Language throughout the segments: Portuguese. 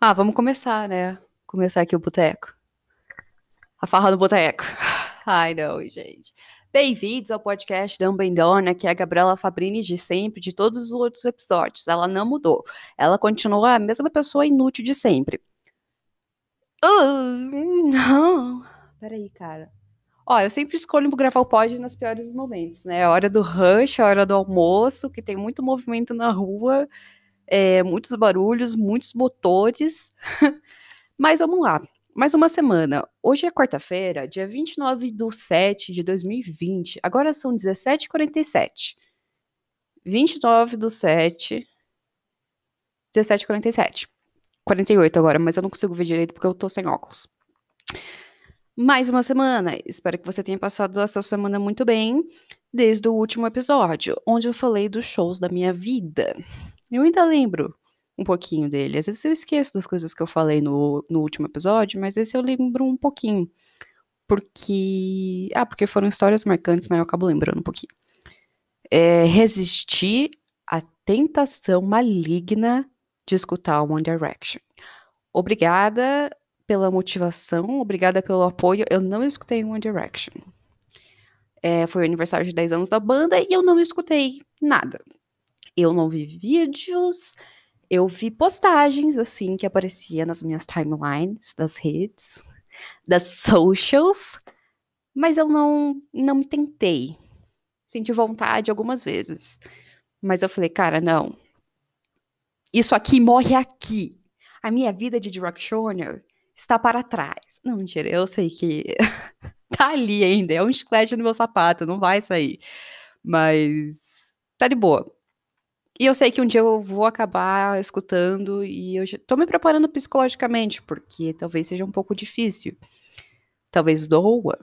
Ah, vamos começar, né? Começar aqui o boteco. A farra do boteco. Ai, não, gente. Bem-vindos ao podcast Dumbledore, que é a Gabriela Fabrini de sempre, de todos os outros episódios. Ela não mudou. Ela continua a mesma pessoa inútil de sempre. Uh, não. Peraí, cara. Ó, eu sempre escolho gravar o pod nos piores momentos, né? A hora do rush, a hora do almoço, que tem muito movimento na rua, é, muitos barulhos, muitos motores. Mas vamos lá mais uma semana. Hoje é quarta-feira, dia 29 de 7 de 2020. Agora são 17h47. 29 do 7. 17h47. 48 agora, mas eu não consigo ver direito porque eu tô sem óculos. Mais uma semana. Espero que você tenha passado a sua semana muito bem, desde o último episódio, onde eu falei dos shows da minha vida. Eu ainda lembro um pouquinho dele. Às vezes eu esqueço das coisas que eu falei no, no último episódio, mas esse eu lembro um pouquinho. Porque. Ah, porque foram histórias marcantes, né? Eu acabo lembrando um pouquinho. É, resistir à tentação maligna de escutar One Direction. Obrigada pela motivação, obrigada pelo apoio. Eu não escutei One Direction. É, foi o aniversário de 10 anos da banda e eu não escutei nada. Eu não vi vídeos, eu vi postagens assim que aparecia nas minhas timelines das redes, das socials, mas eu não não me tentei. Senti vontade algumas vezes, mas eu falei, cara, não. Isso aqui morre aqui. A minha vida de directioner está para trás. Não, mentira, eu sei que tá ali ainda, é um chiclete no meu sapato, não vai sair. Mas tá de boa. E eu sei que um dia eu vou acabar escutando e eu tô me preparando psicologicamente, porque talvez seja um pouco difícil. Talvez doa,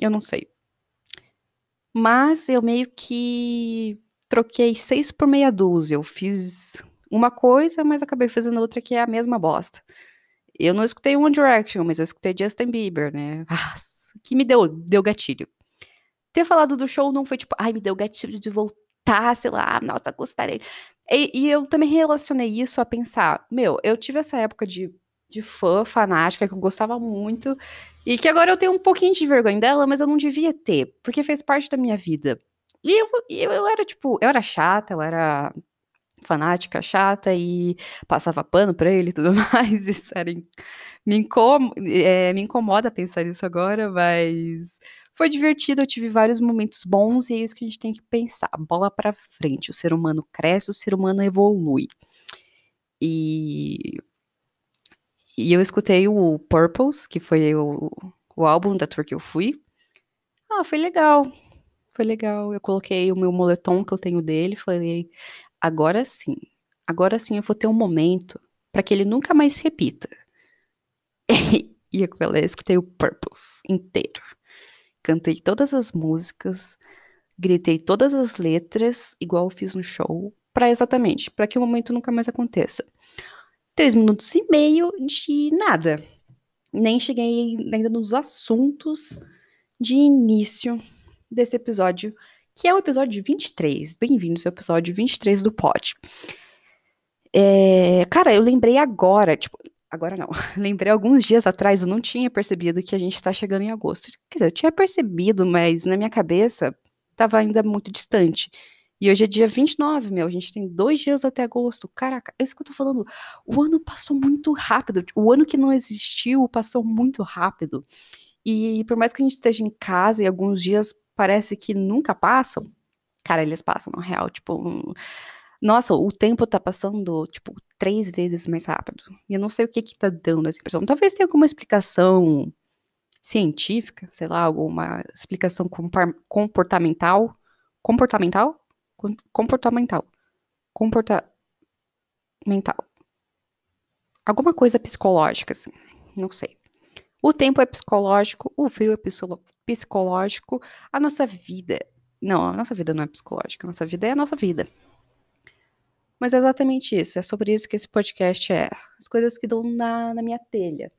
eu não sei. Mas eu meio que troquei seis por meia dúzia. Eu fiz uma coisa, mas acabei fazendo outra que é a mesma bosta. Eu não escutei One Direction, mas eu escutei Justin Bieber, né? Nossa, que me deu, deu gatilho. Ter falado do show não foi tipo, ai, me deu gatilho de voltar sei lá, nossa, gostaria. E, e, eu também relacionei isso a pensar, meu, eu tive essa época de, de fã fanática que eu gostava muito, e que agora eu tenho um pouquinho de vergonha dela, mas eu não devia ter, porque fez parte da minha vida. E eu, eu, eu era, tipo, eu era chata, eu era fanática, chata, e passava pano pra ele e tudo mais, isso era, me, incom é, me incomoda pensar nisso agora, mas foi divertido, eu tive vários momentos bons e é isso que a gente tem que pensar. Bola para frente, o ser humano cresce, o ser humano evolui. E e eu escutei o Purples, que foi o, o álbum da tour que eu fui. Ah, foi legal. Foi legal. Eu coloquei o meu moletom que eu tenho dele, falei, agora sim. Agora sim eu vou ter um momento para que ele nunca mais se repita. e eu escutei o Purples inteiro. Cantei todas as músicas, gritei todas as letras, igual eu fiz no show, para exatamente, para que o momento nunca mais aconteça. Três minutos e meio de nada. Nem cheguei ainda nos assuntos de início desse episódio, que é o episódio 23. Bem-vindos ao episódio 23 do Pod. É, cara, eu lembrei agora, tipo, Agora não. Lembrei alguns dias atrás, eu não tinha percebido que a gente está chegando em agosto. Quer dizer, eu tinha percebido, mas na minha cabeça estava ainda muito distante. E hoje é dia 29, meu. A gente tem dois dias até agosto. Caraca, é isso que eu tô falando. O ano passou muito rápido. O ano que não existiu passou muito rápido. E por mais que a gente esteja em casa e alguns dias parece que nunca passam, cara, eles passam, na real. Tipo, um nossa, o tempo tá passando, tipo, três vezes mais rápido. E eu não sei o que que tá dando essa impressão. Talvez tenha alguma explicação científica, sei lá, alguma explicação comportamental. Comportamental? Comportamental. Comportamental. Alguma coisa psicológica, assim. Não sei. O tempo é psicológico, o frio é psicológico, a nossa vida. Não, a nossa vida não é psicológica, a nossa vida é a nossa vida. Mas é exatamente isso, é sobre isso que esse podcast é. As coisas que dão na, na minha telha.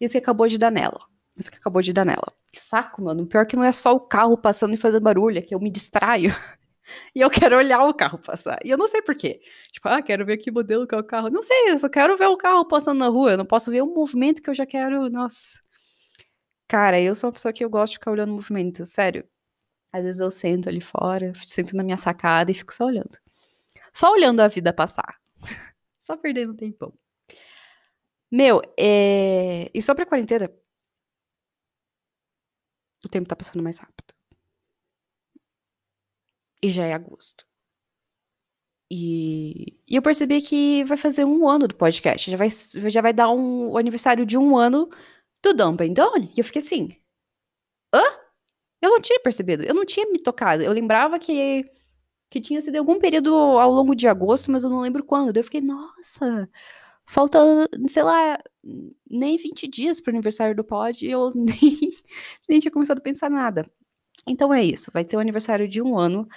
Isso que acabou de dar nela. Isso que acabou de dar nela. Que saco, mano. Pior que não é só o carro passando e fazendo barulho, é que eu me distraio. e eu quero olhar o carro passar. E eu não sei porquê. Tipo, ah, quero ver que modelo que é o carro. Não sei, eu só quero ver o carro passando na rua. Eu não posso ver o movimento que eu já quero. Nossa. Cara, eu sou uma pessoa que eu gosto de ficar olhando o movimento, sério. Às vezes eu sento ali fora, sento na minha sacada e fico só olhando. Só olhando a vida passar. só perdendo tempão. Meu, é... e sobre a quarentena, o tempo tá passando mais rápido. E já é agosto. E, e eu percebi que vai fazer um ano do podcast. Já vai, já vai dar um, o aniversário de um ano do Dumb and Done. E eu fiquei assim. Hã? Eu não tinha percebido. Eu não tinha me tocado. Eu lembrava que, que tinha sido algum período ao longo de agosto, mas eu não lembro quando. Daí eu fiquei, nossa, falta, sei lá, nem 20 dias pro aniversário do pod e eu nem, nem tinha começado a pensar nada. Então é isso, vai ter o aniversário de um ano,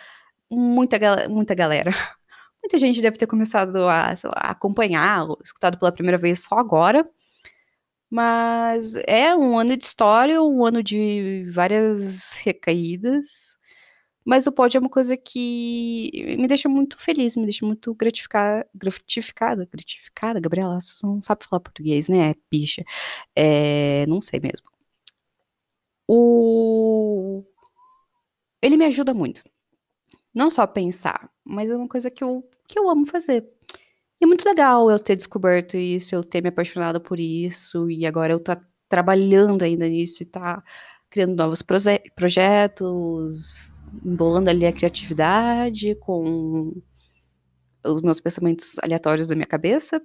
muita, muita galera. Muita gente deve ter começado a, lá, acompanhar, escutado pela primeira vez só agora. Mas é um ano de história, um ano de várias recaídas. Mas o pódio é uma coisa que me deixa muito feliz, me deixa muito gratificada, gratificada, gratificada, Gabriela, você não sabe falar português, né, bicha? É, não sei mesmo. O... Ele me ajuda muito. Não só pensar, mas é uma coisa que eu, que eu amo fazer. E é muito legal eu ter descoberto isso, eu ter me apaixonado por isso, e agora eu tô trabalhando ainda nisso e tá criando novos projetos, embolando ali a criatividade com os meus pensamentos aleatórios da minha cabeça.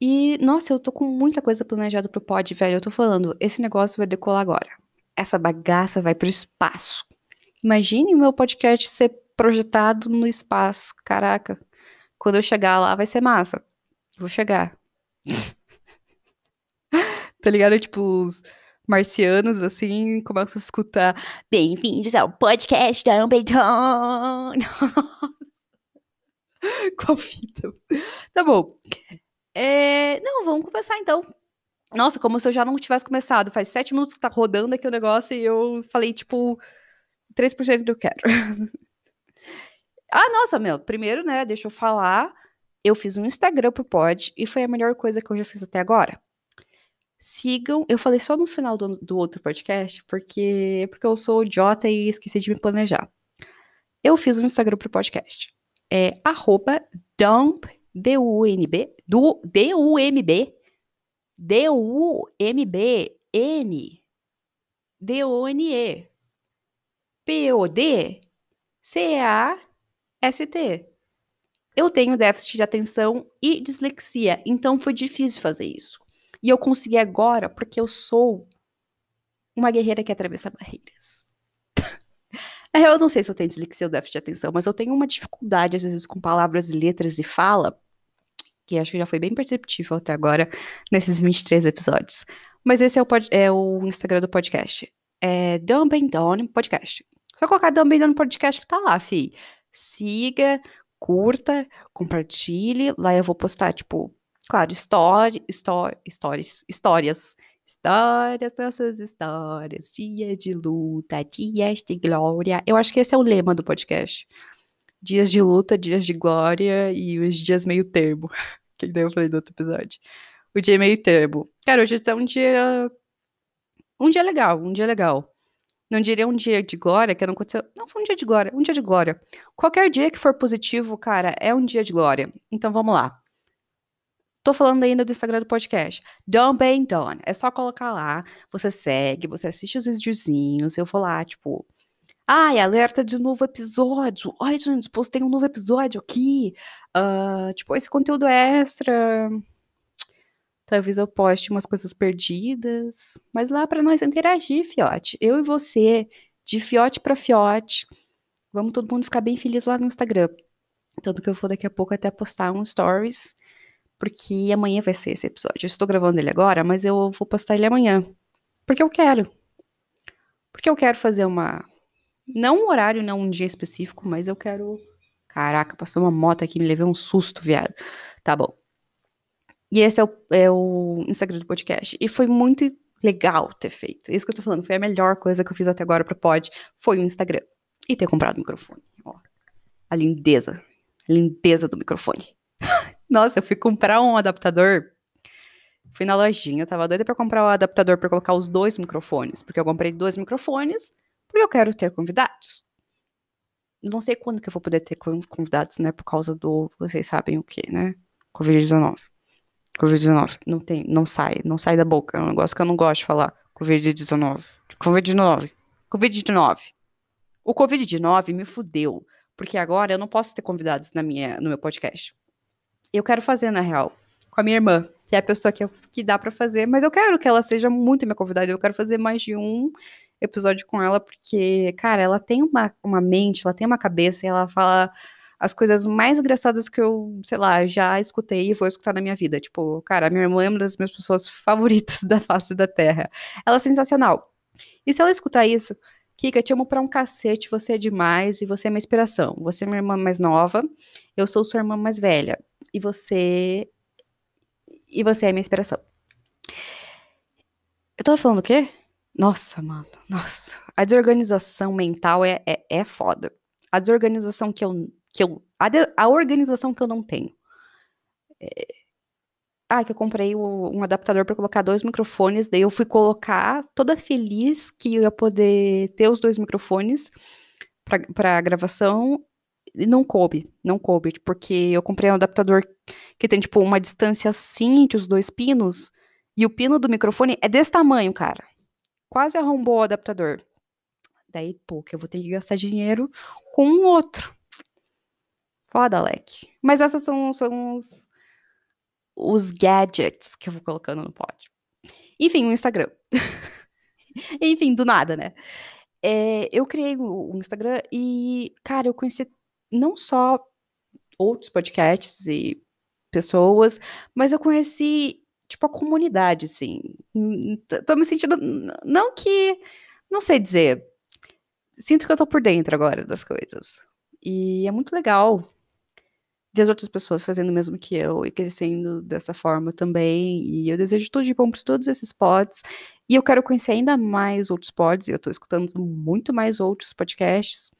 E, nossa, eu tô com muita coisa planejada pro pod, velho. Eu tô falando, esse negócio vai decolar agora. Essa bagaça vai pro espaço. Imagine o meu podcast ser projetado no espaço. Caraca. Quando eu chegar lá, vai ser massa. Vou chegar. tá ligado? Tipo, os marcianos, assim, começam a escutar. Bem-vindos ao podcast da Dumbledore. Qual fita? Tá bom. É... Não, vamos começar então. Nossa, como se eu já não tivesse começado. Faz sete minutos que tá rodando aqui o negócio e eu falei, tipo, 3% do que eu quero. ah, nossa, meu. Primeiro, né, deixa eu falar. Eu fiz um Instagram pro pod e foi a melhor coisa que eu já fiz até agora sigam. Eu falei só no final do, do outro podcast, porque, porque eu sou idiota e esqueci de me planejar. Eu fiz um Instagram pro podcast. É arroba dump, D-U-N-B, do, D-U-M-B, D-U-M-B-N, D-O-N-E, P-O-D, C-A-S-T. Eu tenho déficit de atenção e dislexia, então foi difícil fazer isso. E eu consegui agora porque eu sou uma guerreira que atravessa barreiras. eu não sei se eu tenho dislexia ou déficit de atenção, mas eu tenho uma dificuldade, às vezes, com palavras, letras e fala, que acho que já foi bem perceptível até agora nesses 23 episódios. Mas esse é o, é o Instagram do podcast. É Dumb and Podcast. Só colocar Dumb and Podcast que tá lá, fi. Siga, curta, compartilhe. Lá eu vou postar, tipo, Claro, story, story, stories, histórias. Histórias, nossas histórias. Dias de luta, dias de glória. Eu acho que esse é o lema do podcast. Dias de luta, dias de glória e os dias meio termo. Que daí eu falei do outro episódio. O dia meio termo. Cara, hoje é um dia. Um dia legal, um dia legal. Não diria um dia de glória, que não aconteceu. Não, foi um dia de glória, um dia de glória. Qualquer dia que for positivo, cara, é um dia de glória. Então vamos lá. Tô falando ainda do Instagram do podcast. Don't Bem Done. É só colocar lá, você segue, você assiste os videozinhos, eu vou lá, tipo. Ai, alerta de novo episódio. Ai, gente, postei um novo episódio aqui. Uh, tipo, esse conteúdo extra. Talvez eu poste umas coisas perdidas. Mas lá para nós interagir, fiote. Eu e você, de fiote para fiote. Vamos todo mundo ficar bem feliz lá no Instagram. Tanto que eu vou daqui a pouco até postar um stories porque amanhã vai ser esse episódio. Eu estou gravando ele agora, mas eu vou postar ele amanhã. Porque eu quero. Porque eu quero fazer uma. Não um horário, não um dia específico, mas eu quero. Caraca, passou uma moto aqui, me levei um susto, viado. Tá bom. E esse é o, é o Instagram do podcast. E foi muito legal ter feito. Isso que eu tô falando, foi a melhor coisa que eu fiz até agora pro pod, foi o Instagram. E ter comprado o microfone. Ó, a lindeza. A lindeza do microfone. Nossa, eu fui comprar um adaptador. Fui na lojinha, tava doida pra comprar o um adaptador pra colocar os dois microfones. Porque eu comprei dois microfones, porque eu quero ter convidados. Não sei quando que eu vou poder ter convidados, né? Por causa do. Vocês sabem o que, né? Covid-19. Covid-19. Não tem, não sai, não sai da boca. É um negócio que eu não gosto de falar. Covid-19. Covid-19. Covid-19. O Covid-19 me fudeu. Porque agora eu não posso ter convidados na minha, no meu podcast. Eu quero fazer, na real, com a minha irmã, que é a pessoa que, eu, que dá para fazer, mas eu quero que ela seja muito minha convidada. Eu quero fazer mais de um episódio com ela, porque, cara, ela tem uma, uma mente, ela tem uma cabeça e ela fala as coisas mais engraçadas que eu, sei lá, já escutei e vou escutar na minha vida. Tipo, cara, minha irmã é uma das minhas pessoas favoritas da face da Terra. Ela é sensacional. E se ela escutar isso, Kika, te amo pra um cacete, você é demais e você é minha inspiração. Você é minha irmã mais nova, eu sou sua irmã mais velha. E você. E você é minha inspiração. Eu tava falando o quê? Nossa, mano, nossa. A desorganização mental é, é, é foda. A desorganização que eu. Que eu a, de, a organização que eu não tenho. É, ah, que eu comprei o, um adaptador para colocar dois microfones, daí eu fui colocar toda feliz que eu ia poder ter os dois microfones para gravação e não coube, não coube, porque eu comprei um adaptador que tem tipo uma distância assim entre os dois pinos e o pino do microfone é desse tamanho, cara. Quase arrombou o adaptador. Daí, pô, que eu vou ter que gastar dinheiro com um outro. Foda, Alec. Mas essas são, são os, os gadgets que eu vou colocando no pod. Enfim, o Instagram. Enfim, do nada, né? É, eu criei o, Instagram e, cara, eu conheci não só outros podcasts e pessoas, mas eu conheci, tipo, a comunidade, assim. Tô me sentindo. Não que. Não sei dizer. Sinto que eu tô por dentro agora das coisas. E é muito legal as outras pessoas fazendo o mesmo que eu e crescendo dessa forma também. E eu desejo tudo de bom para todos esses pods. E eu quero conhecer ainda mais outros pods. E eu tô escutando muito mais outros podcasts.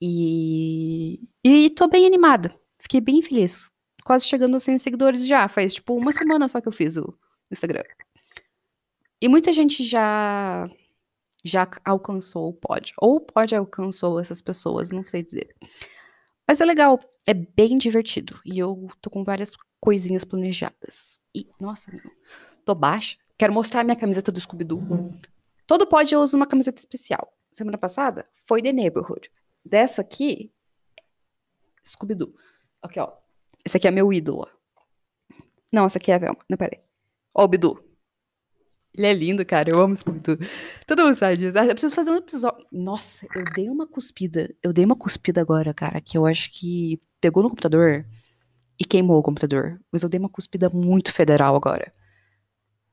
E, e tô bem animada. Fiquei bem feliz. Quase chegando a 100 seguidores já. Faz tipo uma semana só que eu fiz o Instagram. E muita gente já já alcançou o pod. Ou o pod alcançou essas pessoas, não sei dizer. Mas é legal, é bem divertido. E eu tô com várias coisinhas planejadas. E, nossa, tô baixa. Quero mostrar minha camiseta do Scooby-Doo. Todo pod eu uso uma camiseta especial. Semana passada foi The Neighborhood. Dessa aqui, Scooby-Doo. Aqui, ó. Esse aqui é meu ídolo. Não, essa aqui é a Velma. Não, peraí. Ó, o Bidu. Ele é lindo, cara. Eu amo Scooby-Doo. Todo mundo sabe disso. Eu preciso fazer um episódio. Nossa, eu dei uma cuspida. Eu dei uma cuspida agora, cara, que eu acho que pegou no computador e queimou o computador. Mas eu dei uma cuspida muito federal agora.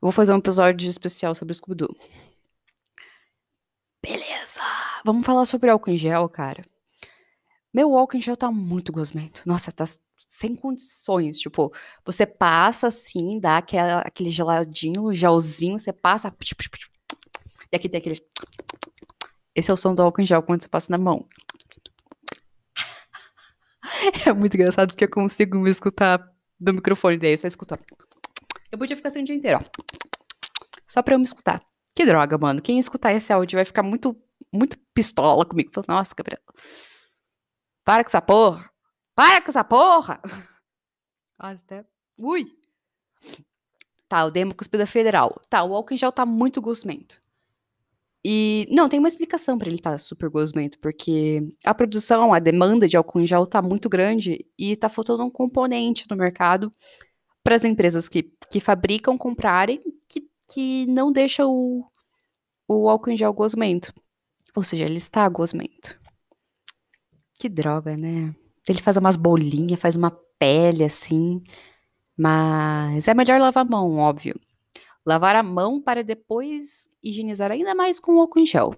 Eu vou fazer um episódio especial sobre Scooby-Doo. Beleza. Vamos falar sobre álcool em gel, cara. Meu em gel tá muito gosmento. Nossa, tá sem condições. Tipo, você passa assim, dá aquela, aquele geladinho, gelzinho, você passa. E aqui tem aquele. Esse é o som do álcool em gel quando você passa na mão. É muito engraçado porque eu consigo me escutar do microfone daí, eu só escuto. Eu podia ficar assim o dia inteiro, ó. Só pra eu me escutar. Que droga, mano. Quem escutar esse áudio vai ficar muito, muito pistola comigo. Nossa, Gabriela. Para com essa porra. Para com essa porra. Quase até. Ui. Tá, dei uma cuspida federal. Tá, o álcool em gel tá muito gosmento. E, não, tem uma explicação para ele estar tá super gosmento, porque a produção, a demanda de álcool em gel tá muito grande e tá faltando um componente no mercado para as empresas que, que fabricam comprarem que, que não deixa o, o álcool em gel gosmento. Ou seja, ele está gosmento. Que droga, né? Ele faz umas bolinhas, faz uma pele assim. Mas é melhor lavar a mão, óbvio. Lavar a mão para depois higienizar ainda mais com álcool em gel.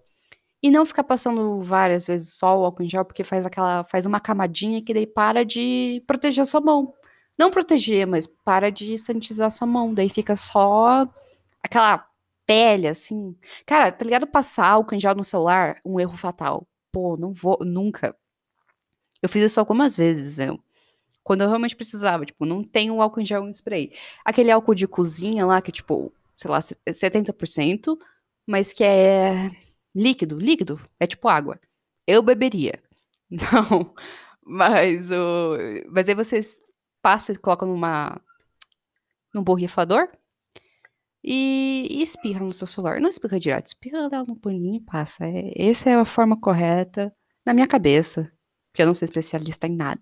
E não ficar passando várias vezes só o álcool em gel, porque faz aquela. faz uma camadinha que daí para de proteger a sua mão. Não proteger, mas para de sanitizar a sua mão. Daí fica só aquela pele, assim. Cara, tá ligado? Passar álcool em gel no celular, um erro fatal. Pô, não vou, nunca. Eu fiz isso algumas vezes, velho. Quando eu realmente precisava, tipo, não tem um álcool em gel em spray. Aquele álcool de cozinha lá, que é tipo, sei lá, 70%, mas que é líquido, líquido, é tipo água. Eu beberia. Não, mas o. Mas aí vocês passam e colocam numa. num borrifador e, e espirra no seu celular. Não espirra direto, espirra lá no paninho e passa. É, essa é a forma correta, na minha cabeça, porque eu não sou especialista em nada,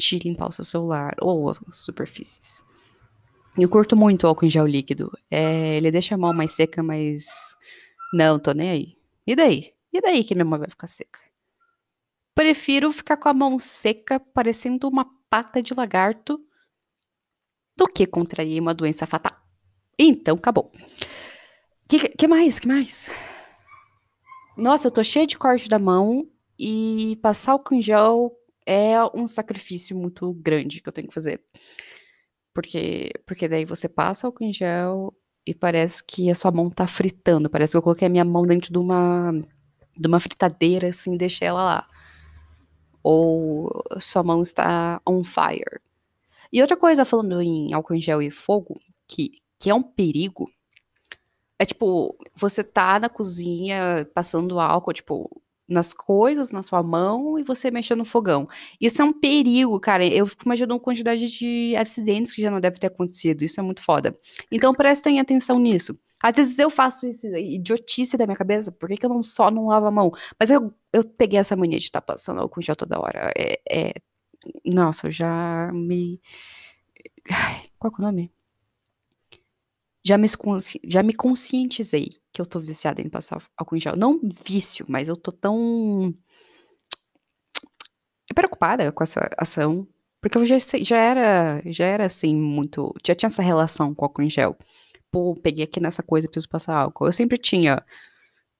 de limpar o seu celular ou as superfícies. Eu curto muito o álcool em gel líquido. É, ele deixa a mão mais seca, mas. Não, tô nem aí. E daí? E daí que minha mão vai ficar seca? Prefiro ficar com a mão seca, parecendo uma pata de lagarto, do que contrair uma doença fatal. Então, acabou. Que, que mais? Que mais? Nossa, eu tô cheia de corte da mão e passar o em gel é um sacrifício muito grande que eu tenho que fazer. Porque, porque daí você passa o em gel e parece que a sua mão tá fritando. Parece que eu coloquei a minha mão dentro de uma, de uma fritadeira, assim, deixei ela lá. Ou sua mão está on fire. E outra coisa, falando em álcool em gel e fogo, que, que é um perigo, é tipo, você tá na cozinha passando álcool, tipo, nas coisas, na sua mão, e você mexendo no fogão. Isso é um perigo, cara. Eu fico imaginando a quantidade de acidentes que já não deve ter acontecido. Isso é muito foda. Então prestem atenção nisso. Às vezes eu faço isso, idiotice da minha cabeça, por que, que eu não só não lavo a mão? Mas eu, eu peguei essa mania de estar tá passando álcool gel toda hora. É, é, Nossa, eu já me. Qual é o nome? Já me, já me conscientizei que eu tô viciada em passar álcool em gel. Não vício, mas eu tô tão preocupada com essa ação. Porque eu já, já era, já era assim, muito. Já tinha essa relação com álcool em gel. Pô, peguei aqui nessa coisa, preciso passar álcool. Eu sempre tinha.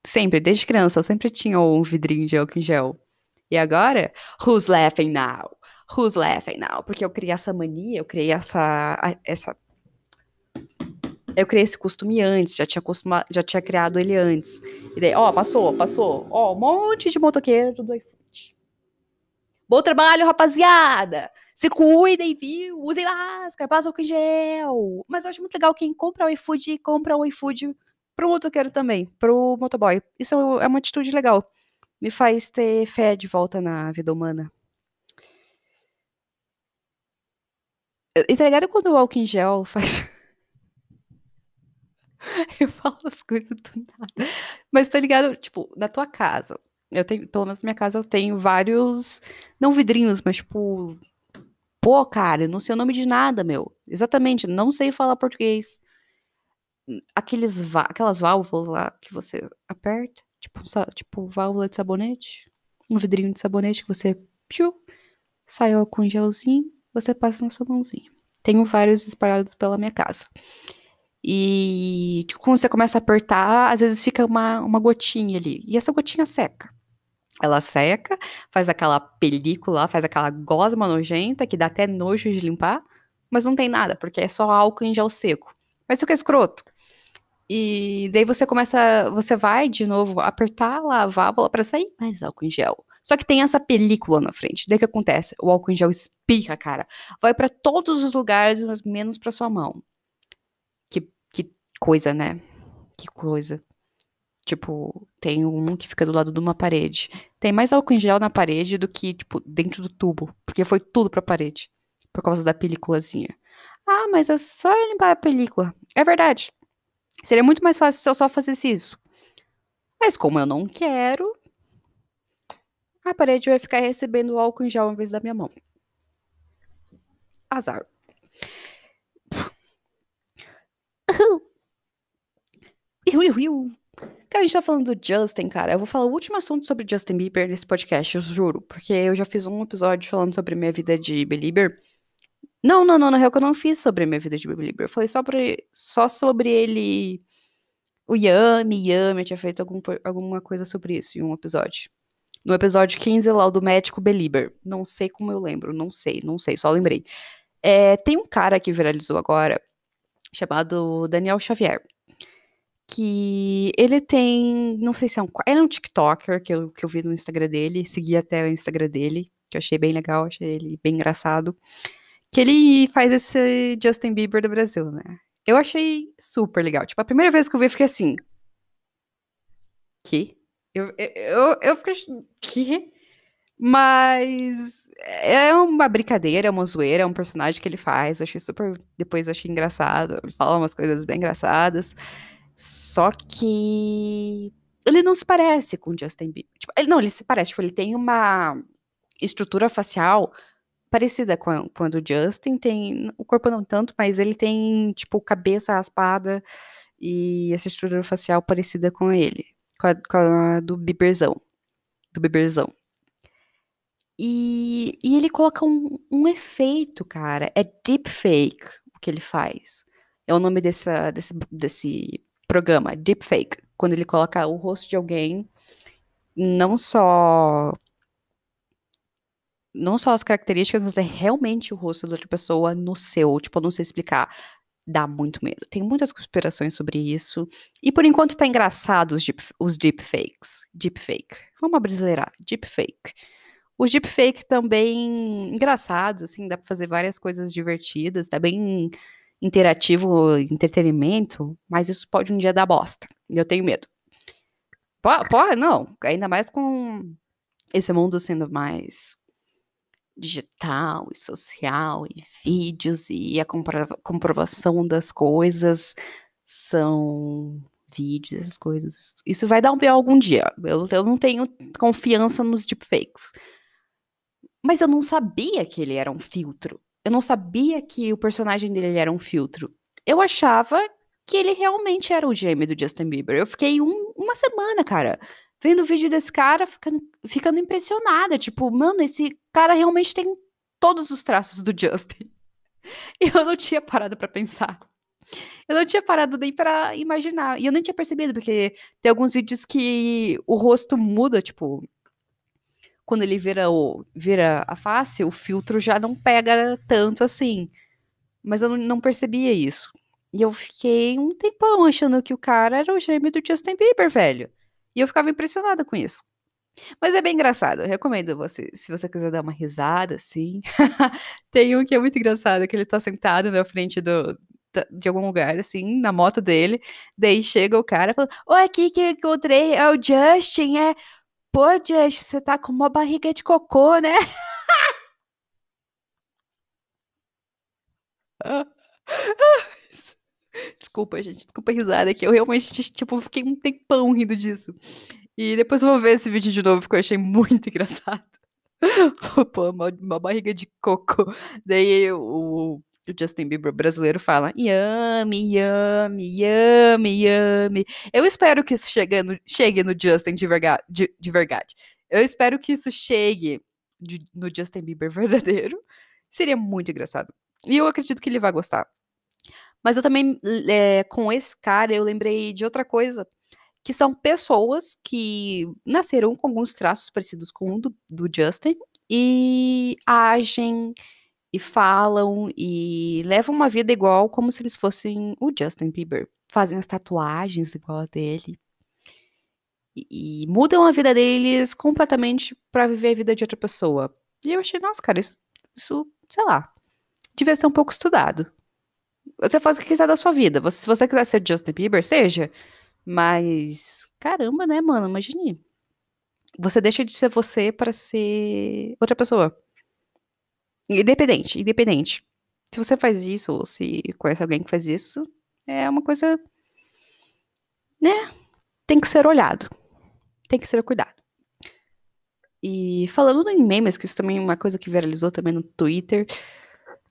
Sempre, desde criança, eu sempre tinha um vidrinho de álcool em gel. E agora, who's laughing now? Who's laughing now? Porque eu criei essa mania, eu criei essa, essa eu criei esse costume antes, já tinha, costuma, já tinha criado ele antes. E daí, ó, passou, passou. Ó, um monte de motoqueiro do iFood. Bom trabalho, rapaziada! Se cuidem, viu? Usem máscara, passem o gel. Mas eu acho muito legal quem compra o iFood, compra o iFood pro motoqueiro também, pro motoboy. Isso é uma atitude legal. Me faz ter fé de volta na vida humana. E ligado quando o álcool em gel faz. eu falo as coisas do nada. Mas tá ligado? Tipo, na tua casa. Eu tenho, pelo menos na minha casa, eu tenho vários. Não vidrinhos, mas tipo. Pô, cara, eu não sei o nome de nada, meu. Exatamente, não sei falar português. Aqueles, aquelas válvulas lá que você aperta. Tipo, tipo válvula de sabonete. Um vidrinho de sabonete que você. Piu, saiu com gelzinho, você passa na sua mãozinha. Tenho vários espalhados pela minha casa. E tipo, quando você começa a apertar, às vezes fica uma, uma gotinha ali. E essa gotinha seca. Ela seca, faz aquela película, faz aquela gosma nojenta que dá até nojo de limpar, mas não tem nada, porque é só álcool em gel seco. Mas isso que é escroto. E daí você começa, você vai de novo apertar lá a válvula para sair mais álcool em gel. Só que tem essa película na frente. Daí o que acontece? O álcool em gel espirra, cara. Vai para todos os lugares, mas menos para sua mão coisa, né? Que coisa. Tipo, tem um que fica do lado de uma parede. Tem mais álcool em gel na parede do que, tipo, dentro do tubo. Porque foi tudo pra parede. Por causa da peliculazinha. Ah, mas é só limpar a película. É verdade. Seria muito mais fácil se eu só fizesse isso. Mas como eu não quero, a parede vai ficar recebendo álcool em gel em vez da minha mão. Azar. Cara, a gente tá falando do Justin, cara. Eu vou falar o último assunto sobre Justin Bieber nesse podcast, eu juro. Porque eu já fiz um episódio falando sobre minha vida de Belieber. Não, não, não, na real que eu não fiz sobre minha vida de Belieber. Eu falei só, pra, só sobre ele. O Yami, Yami, eu tinha feito algum, alguma coisa sobre isso em um episódio. No episódio 15 lá, do médico Belieber. Não sei como eu lembro, não sei, não sei, só lembrei. É, tem um cara que viralizou agora, chamado Daniel Xavier. Que ele tem, não sei se é um, ele é um TikToker que eu, que eu vi no Instagram dele, segui até o Instagram dele, que eu achei bem legal, achei ele bem engraçado, que ele faz esse Justin Bieber do Brasil, né? Eu achei super legal. Tipo, a primeira vez que eu vi, eu fiquei assim. Que? Eu, eu, eu, eu fiquei. Que? Mas é uma brincadeira, é uma zoeira, é um personagem que ele faz. Eu achei super. Depois achei engraçado. Ele fala umas coisas bem engraçadas. Só que ele não se parece com o Justin Bieber. Tipo, ele, não, ele se parece, tipo, ele tem uma estrutura facial parecida com a, com a do Justin, tem, o corpo não tanto, mas ele tem, tipo, cabeça raspada e essa estrutura facial parecida com ele, com a, com a do Bieberzão, do Bieberzão. E, e ele coloca um, um efeito, cara, é deepfake o que ele faz. É o nome dessa, desse, desse programa, deepfake, quando ele coloca o rosto de alguém, não só não só as características, mas é realmente o rosto da outra pessoa no seu, tipo, eu não sei explicar. Dá muito medo. Tem muitas conspirações sobre isso. E por enquanto tá engraçado os, deep, os deepfakes. Deepfake. Vamos brasileirar. Deepfake. Os deepfake também engraçados, assim, dá pra fazer várias coisas divertidas, tá bem interativo, entretenimento, mas isso pode um dia dar bosta. E eu tenho medo. Porra, não. Ainda mais com esse mundo sendo mais digital e social e vídeos e a comprovação das coisas são vídeos, essas coisas. Isso vai dar um B.O. algum dia. Eu, eu não tenho confiança nos deepfakes. Mas eu não sabia que ele era um filtro. Eu não sabia que o personagem dele era um filtro. Eu achava que ele realmente era o gêmeo do Justin Bieber. Eu fiquei um, uma semana, cara, vendo o vídeo desse cara, ficando, ficando impressionada. Tipo, mano, esse cara realmente tem todos os traços do Justin. E eu não tinha parado para pensar. Eu não tinha parado nem para imaginar. E eu nem tinha percebido, porque tem alguns vídeos que o rosto muda, tipo. Quando ele vira, o, vira a face, o filtro já não pega tanto assim. Mas eu não, não percebia isso. E eu fiquei um tempão achando que o cara era o gêmeo do Justin Bieber, velho. E eu ficava impressionada com isso. Mas é bem engraçado, eu recomendo você, se você quiser dar uma risada, assim. Tem um que é muito engraçado, que ele tá sentado na frente do, de algum lugar, assim, na moto dele. Daí chega o cara e fala: Oi, aqui que encontrei é o Justin, é. Pô, Justin, você tá com uma barriga de cocô, né? Desculpa, gente, desculpa a risada aqui. Eu realmente, tipo, fiquei um tempão rindo disso. E depois eu vou ver esse vídeo de novo, porque eu achei muito engraçado. Pô, uma, uma barriga de coco. Daí o, o Justin Bieber brasileiro fala yummy, yummy, yummy, yummy. Eu espero que isso chegue no, chegue no Justin de, verga, de, de verdade. Eu espero que isso chegue de, no Justin Bieber verdadeiro. Seria muito engraçado. E eu acredito que ele vai gostar. Mas eu também, é, com esse cara, eu lembrei de outra coisa, que são pessoas que nasceram com alguns traços parecidos com o do, do Justin e agem e falam e levam uma vida igual como se eles fossem o Justin Bieber. Fazem as tatuagens igual a dele. E, e mudam a vida deles completamente para viver a vida de outra pessoa. E eu achei, nossa, cara, isso, isso sei lá, devia ser um pouco estudado. Você faz o que quiser da sua vida. Você, se você quiser ser Justin Bieber, seja. Mas, caramba, né, mano? Imagine. Você deixa de ser você para ser outra pessoa. Independente, independente. Se você faz isso, ou se conhece alguém que faz isso, é uma coisa. Né? Tem que ser olhado. Tem que ser cuidado. E falando em memes, que isso também é uma coisa que viralizou também no Twitter.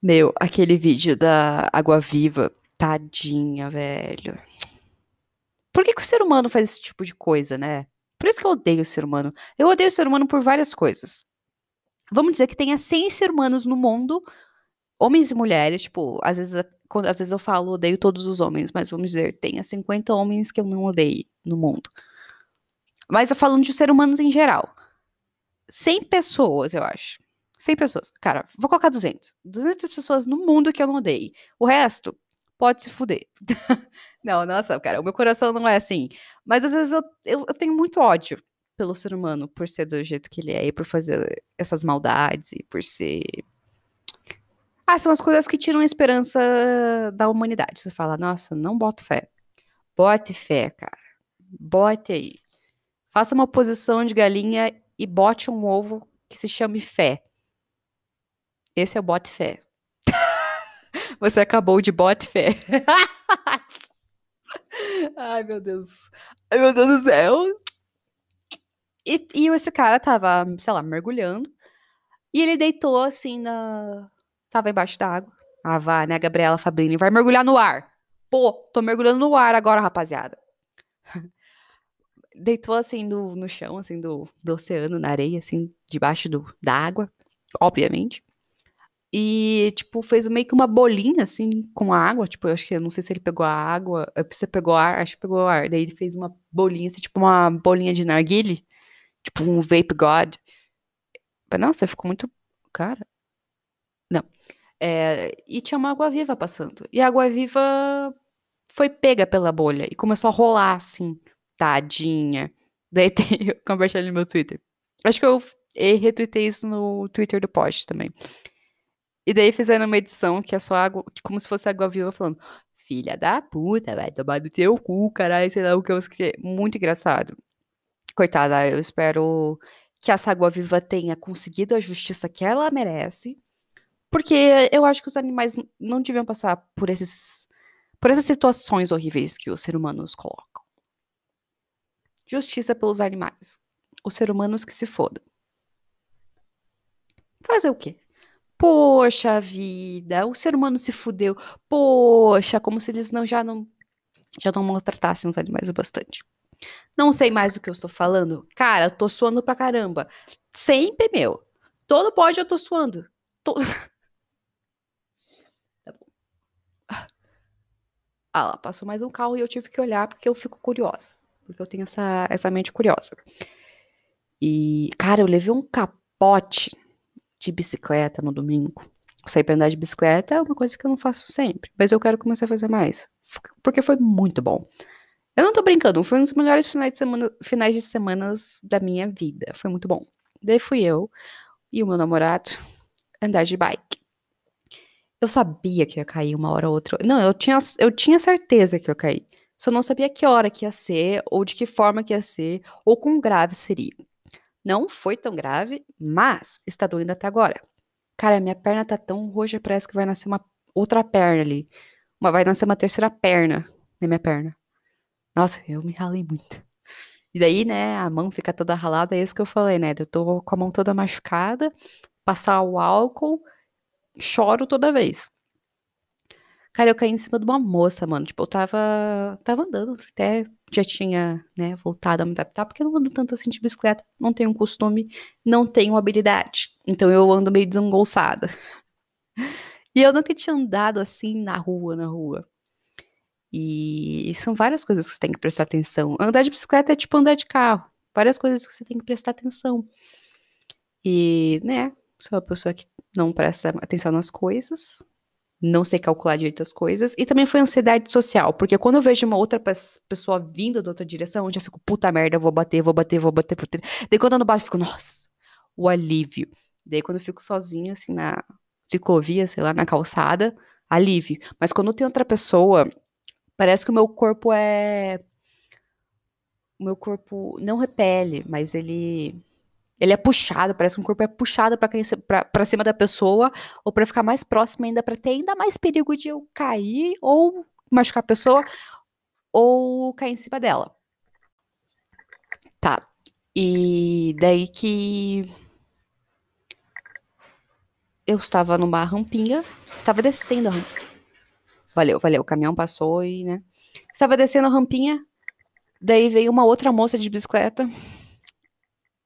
Meu, aquele vídeo da Água Viva, tadinha, velho. Por que, que o ser humano faz esse tipo de coisa, né? Por isso que eu odeio o ser humano. Eu odeio o ser humano por várias coisas. Vamos dizer que tenha 100 ser humanos no mundo, homens e mulheres, tipo, às vezes, quando, às vezes eu falo odeio todos os homens, mas vamos dizer, tenha 50 homens que eu não odeio no mundo. Mas falando de ser humanos em geral. 100 pessoas, eu acho. 100 pessoas. Cara, vou colocar 200. 200 pessoas no mundo que eu não odeio. O resto, pode se fuder. não, nossa, cara, o meu coração não é assim. Mas às vezes eu, eu, eu, tenho muito ódio pelo ser humano, por ser do jeito que ele é, e por fazer essas maldades, e por ser. Ah, são as coisas que tiram a esperança da humanidade. Você fala, nossa, não boto fé. Bote fé, cara. Bote aí. Faça uma posição de galinha e bote um ovo que se chame fé. Esse é o bote fé. Você acabou de bote fé. Ai, meu Deus. Ai, meu Deus do céu. E, e esse cara tava, sei lá, mergulhando. E ele deitou assim na. Tava embaixo da água. Ah, vai, né, Gabriela Fabrini? Vai mergulhar no ar. Pô, tô mergulhando no ar agora, rapaziada. deitou assim no, no chão, assim, do, do oceano, na areia, assim, debaixo do, da água, obviamente. E, tipo, fez meio que uma bolinha, assim, com a água. Tipo, eu acho que, eu não sei se ele pegou a água, você pegou ar, acho que pegou ar. Daí ele fez uma bolinha, assim, tipo uma bolinha de narguile. Tipo, um vape god. Nossa, ficou muito... Cara... Não. É, e tinha uma água-viva passando. E a água-viva foi pega pela bolha e começou a rolar, assim. Tadinha. Daí tem... Eu compartilhei no meu Twitter. Acho que eu retuitei isso no Twitter do post também. E daí fizeram uma edição que é só água, como se fosse água viva, falando: Filha da puta, vai tomar do teu cu, caralho, sei lá o que eu escrevi. Muito engraçado. Coitada, eu espero que essa água viva tenha conseguido a justiça que ela merece. Porque eu acho que os animais não deviam passar por esses. por essas situações horríveis que os seres humanos colocam. Justiça pelos animais. Os seres humanos que se fodam. Fazer o quê? Poxa vida, o ser humano se fudeu. Poxa, como se eles não já não já não maltratassem os animais bastante. Não sei mais o que eu estou falando. Cara, eu tô suando pra caramba. Sempre, meu. Todo pode eu tô suando. Tá bom. Ah lá, passou mais um carro e eu tive que olhar porque eu fico curiosa. Porque eu tenho essa, essa mente curiosa. E, cara, eu levei um capote de bicicleta no domingo. Sair pra andar de bicicleta é uma coisa que eu não faço sempre, mas eu quero começar a fazer mais. Porque foi muito bom. Eu não tô brincando, foi um dos melhores finais de semana, finais de semanas da minha vida. Foi muito bom. Daí fui eu e o meu namorado andar de bike. Eu sabia que ia cair uma hora ou outra. Não, eu tinha, eu tinha certeza que ia cair. Só não sabia que hora que ia ser, ou de que forma que ia ser, ou quão grave seria. Não foi tão grave, mas está doendo até agora. Cara, minha perna tá tão roxa, parece que vai nascer uma outra perna ali. Uma, vai nascer uma terceira perna na minha perna. Nossa, eu me ralei muito. E daí, né, a mão fica toda ralada, é isso que eu falei, né? Eu tô com a mão toda machucada, passar o álcool, choro toda vez. Cara, eu caí em cima de uma moça, mano. Tipo, eu tava, tava andando, até já tinha, né, voltado a me adaptar, porque eu não ando tanto assim de bicicleta, não tenho costume, não tenho habilidade. Então eu ando meio desengolçada. E eu nunca tinha andado assim na rua, na rua. E são várias coisas que você tem que prestar atenção. Andar de bicicleta é tipo andar de carro. Várias coisas que você tem que prestar atenção. E, né, sou uma pessoa que não presta atenção nas coisas, não sei calcular direito as coisas. E também foi ansiedade social, porque quando eu vejo uma outra pessoa vindo da outra direção, eu já fico, puta merda, vou bater, vou bater, vou bater, vou bater. Daí quando eu não bato, eu fico, nossa, o alívio. Daí quando eu fico sozinho, assim, na ciclovia, sei lá, na calçada, alívio. Mas quando tem outra pessoa, parece que o meu corpo é. O meu corpo não repele, mas ele ele é puxado, parece que o corpo é puxado para cima da pessoa, ou para ficar mais próximo ainda, para ter ainda mais perigo de eu cair, ou machucar a pessoa, ou cair em cima dela. Tá. E daí que eu estava numa rampinha, estava descendo a rampinha. Valeu, valeu. O caminhão passou e, né? Estava descendo a rampinha, daí veio uma outra moça de bicicleta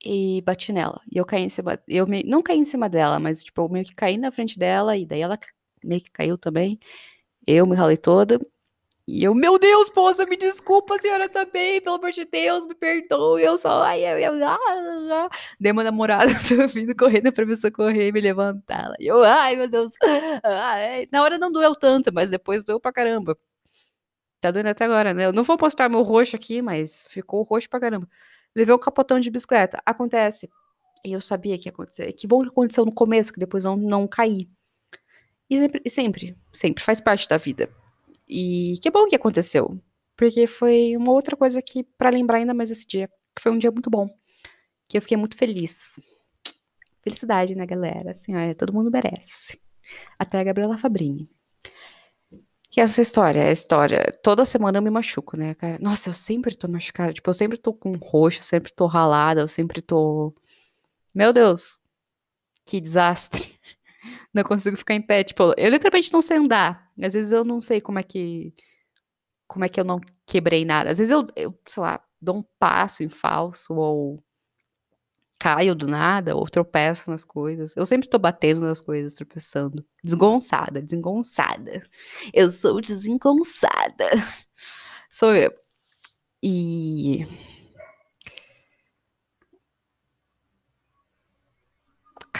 e bati nela. E eu caí em cima. Eu não caí em cima dela, mas tipo, eu meio que caí na frente dela, e daí ela meio que caiu também. Eu me ralei toda. E eu, meu Deus, moça, me desculpa, senhora tá bem, pelo amor de Deus, me perdoe. Eu só, ai, ai, ai, ai. Dei uma namorada vindo correndo pra me socorrer e me levantar. E eu, ai, meu Deus. Ai. Na hora não doeu tanto, mas depois doeu pra caramba. Tá doendo até agora, né? Eu não vou mostrar meu roxo aqui, mas ficou roxo pra caramba. Levei um capotão de bicicleta. Acontece. E eu sabia que ia acontecer. Que bom que aconteceu no começo, que depois eu não caí. E sempre, sempre, sempre faz parte da vida. E que bom que aconteceu, porque foi uma outra coisa que para lembrar ainda mais esse dia, que foi um dia muito bom, que eu fiquei muito feliz. Felicidade, né, galera? Assim, ó, todo mundo merece. Até a Gabriela Fabrini. E essa história, a história, toda semana eu me machuco, né, cara? Nossa, eu sempre tô machucada, tipo, eu sempre tô com roxo, eu sempre tô ralada, eu sempre tô Meu Deus. Que desastre. Não consigo ficar em pé, tipo, eu literalmente não sei andar. Às vezes eu não sei como é que. Como é que eu não quebrei nada. Às vezes eu, eu sei lá, dou um passo em falso, ou caio do nada, ou tropeço nas coisas. Eu sempre estou batendo nas coisas, tropeçando. Desgonçada, desengonçada. Eu sou desengonçada. Sou eu. E.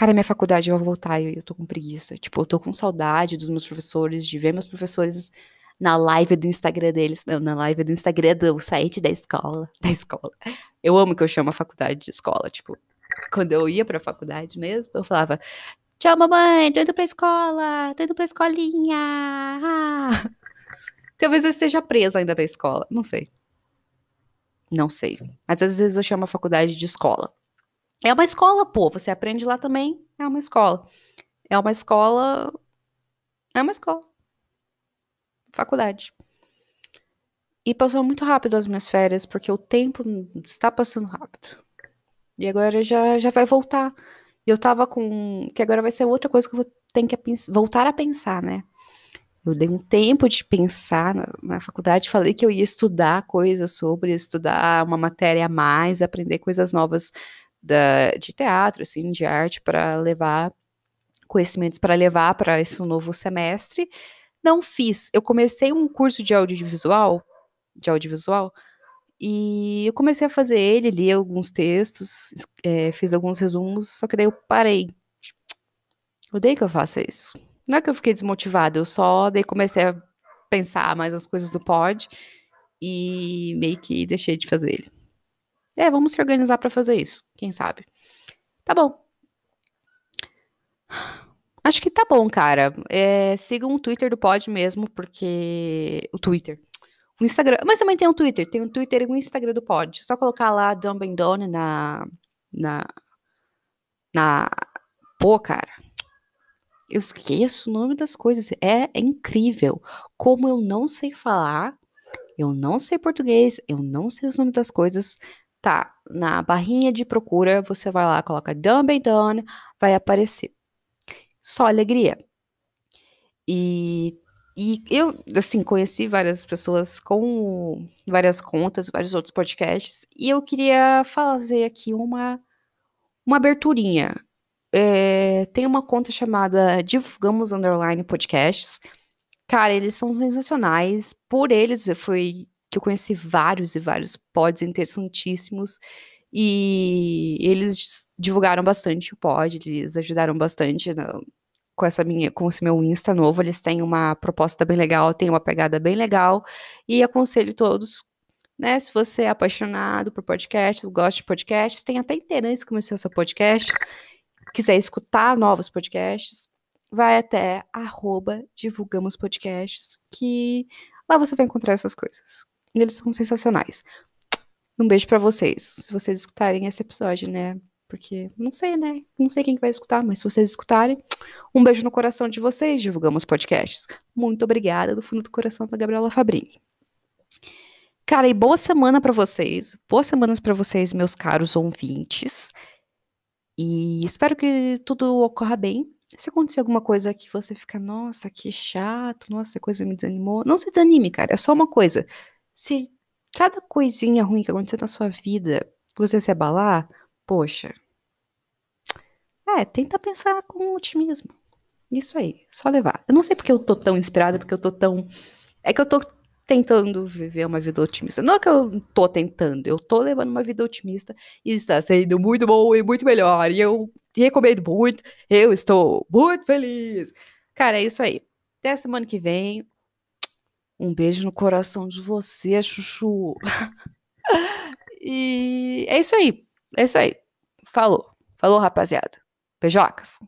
Cara, minha faculdade vai voltar e eu tô com preguiça. Tipo, eu tô com saudade dos meus professores, de ver meus professores na live do Instagram deles. Não, na live do Instagram do site da escola. Da escola. Eu amo que eu chamo a faculdade de escola. Tipo, quando eu ia pra faculdade mesmo, eu falava: Tchau, mamãe, tô indo pra escola, tô indo pra escolinha. Ah. Talvez eu esteja presa ainda da escola. Não sei. Não sei. Mas às vezes eu chamo a faculdade de escola. É uma escola, pô. Você aprende lá também. É uma escola. É uma escola. É uma escola. Faculdade. E passou muito rápido as minhas férias, porque o tempo está passando rápido. E agora já, já vai voltar. E eu tava com. Que agora vai ser outra coisa que eu vou ter que voltar a pensar, né? Eu dei um tempo de pensar na, na, faculdade, falei que eu ia estudar coisas sobre, estudar uma matéria a mais, aprender coisas novas da, de teatro, assim, de arte, para levar conhecimentos para levar para esse novo semestre. Não fiz. Eu comecei um curso de audiovisual, de audiovisual, e eu comecei a fazer ele, li alguns textos, é, fiz alguns resumos, só que daí eu parei. Odeio que eu faça isso. Não é que eu fiquei desmotivada, eu só daí comecei a pensar mais as coisas do pod e meio que deixei de fazer ele. É, vamos se organizar para fazer isso, quem sabe. Tá bom. Acho que tá bom, cara. É, sigam o Twitter do Pod mesmo, porque. O Twitter. O Instagram. Mas também tem um Twitter. Tem um Twitter e um Instagram do Pod. Só colocar lá Dumb and Done na. Na. Na. Pô, cara. Eu esqueço o nome das coisas. É, é incrível. Como eu não sei falar. Eu não sei português. Eu não sei os nomes das coisas. Tá, na barrinha de procura, você vai lá, coloca Dumb and Done, vai aparecer. Só alegria. E, e eu, assim, conheci várias pessoas com várias contas, vários outros podcasts, e eu queria fazer aqui uma, uma aberturinha. É, tem uma conta chamada Divulgamos Underline Podcasts. Cara, eles são sensacionais. Por eles, foi que eu conheci vários e vários pods interessantíssimos. E eles divulgaram bastante o pod, eles ajudaram bastante no, com essa minha, com esse meu Insta novo. Eles têm uma proposta bem legal, têm uma pegada bem legal. E aconselho todos, né? Se você é apaixonado por podcasts, gosta de podcasts, tem até interesse em começar seu podcast, quiser escutar novos podcasts, vai até arroba divulgamos podcasts, que lá você vai encontrar essas coisas. Eles são sensacionais. Um beijo para vocês, se vocês escutarem esse episódio, né? Porque não sei, né? Não sei quem vai escutar, mas se vocês escutarem, um beijo no coração de vocês, divulgamos podcasts. Muito obrigada do fundo do coração da Gabriela Fabrini. Cara, e boa semana para vocês. Boas semanas para vocês, meus caros ouvintes. E espero que tudo ocorra bem. Se acontecer alguma coisa que você fica, nossa, que chato, nossa, coisa me desanimou, não se desanime, cara. É só uma coisa se cada coisinha ruim que acontecer na sua vida você se abalar, poxa. É, tenta pensar com otimismo. Isso aí, só levar. Eu não sei porque eu tô tão inspirada, porque eu tô tão. É que eu tô tentando viver uma vida otimista. Não é que eu tô tentando, eu tô levando uma vida otimista e está sendo muito bom e muito melhor. E eu recomendo muito, eu estou muito feliz. Cara, é isso aí. Até semana que vem. Um beijo no coração de você, Chuchu. e é isso aí. É isso aí. Falou. Falou, rapaziada. Beijocas.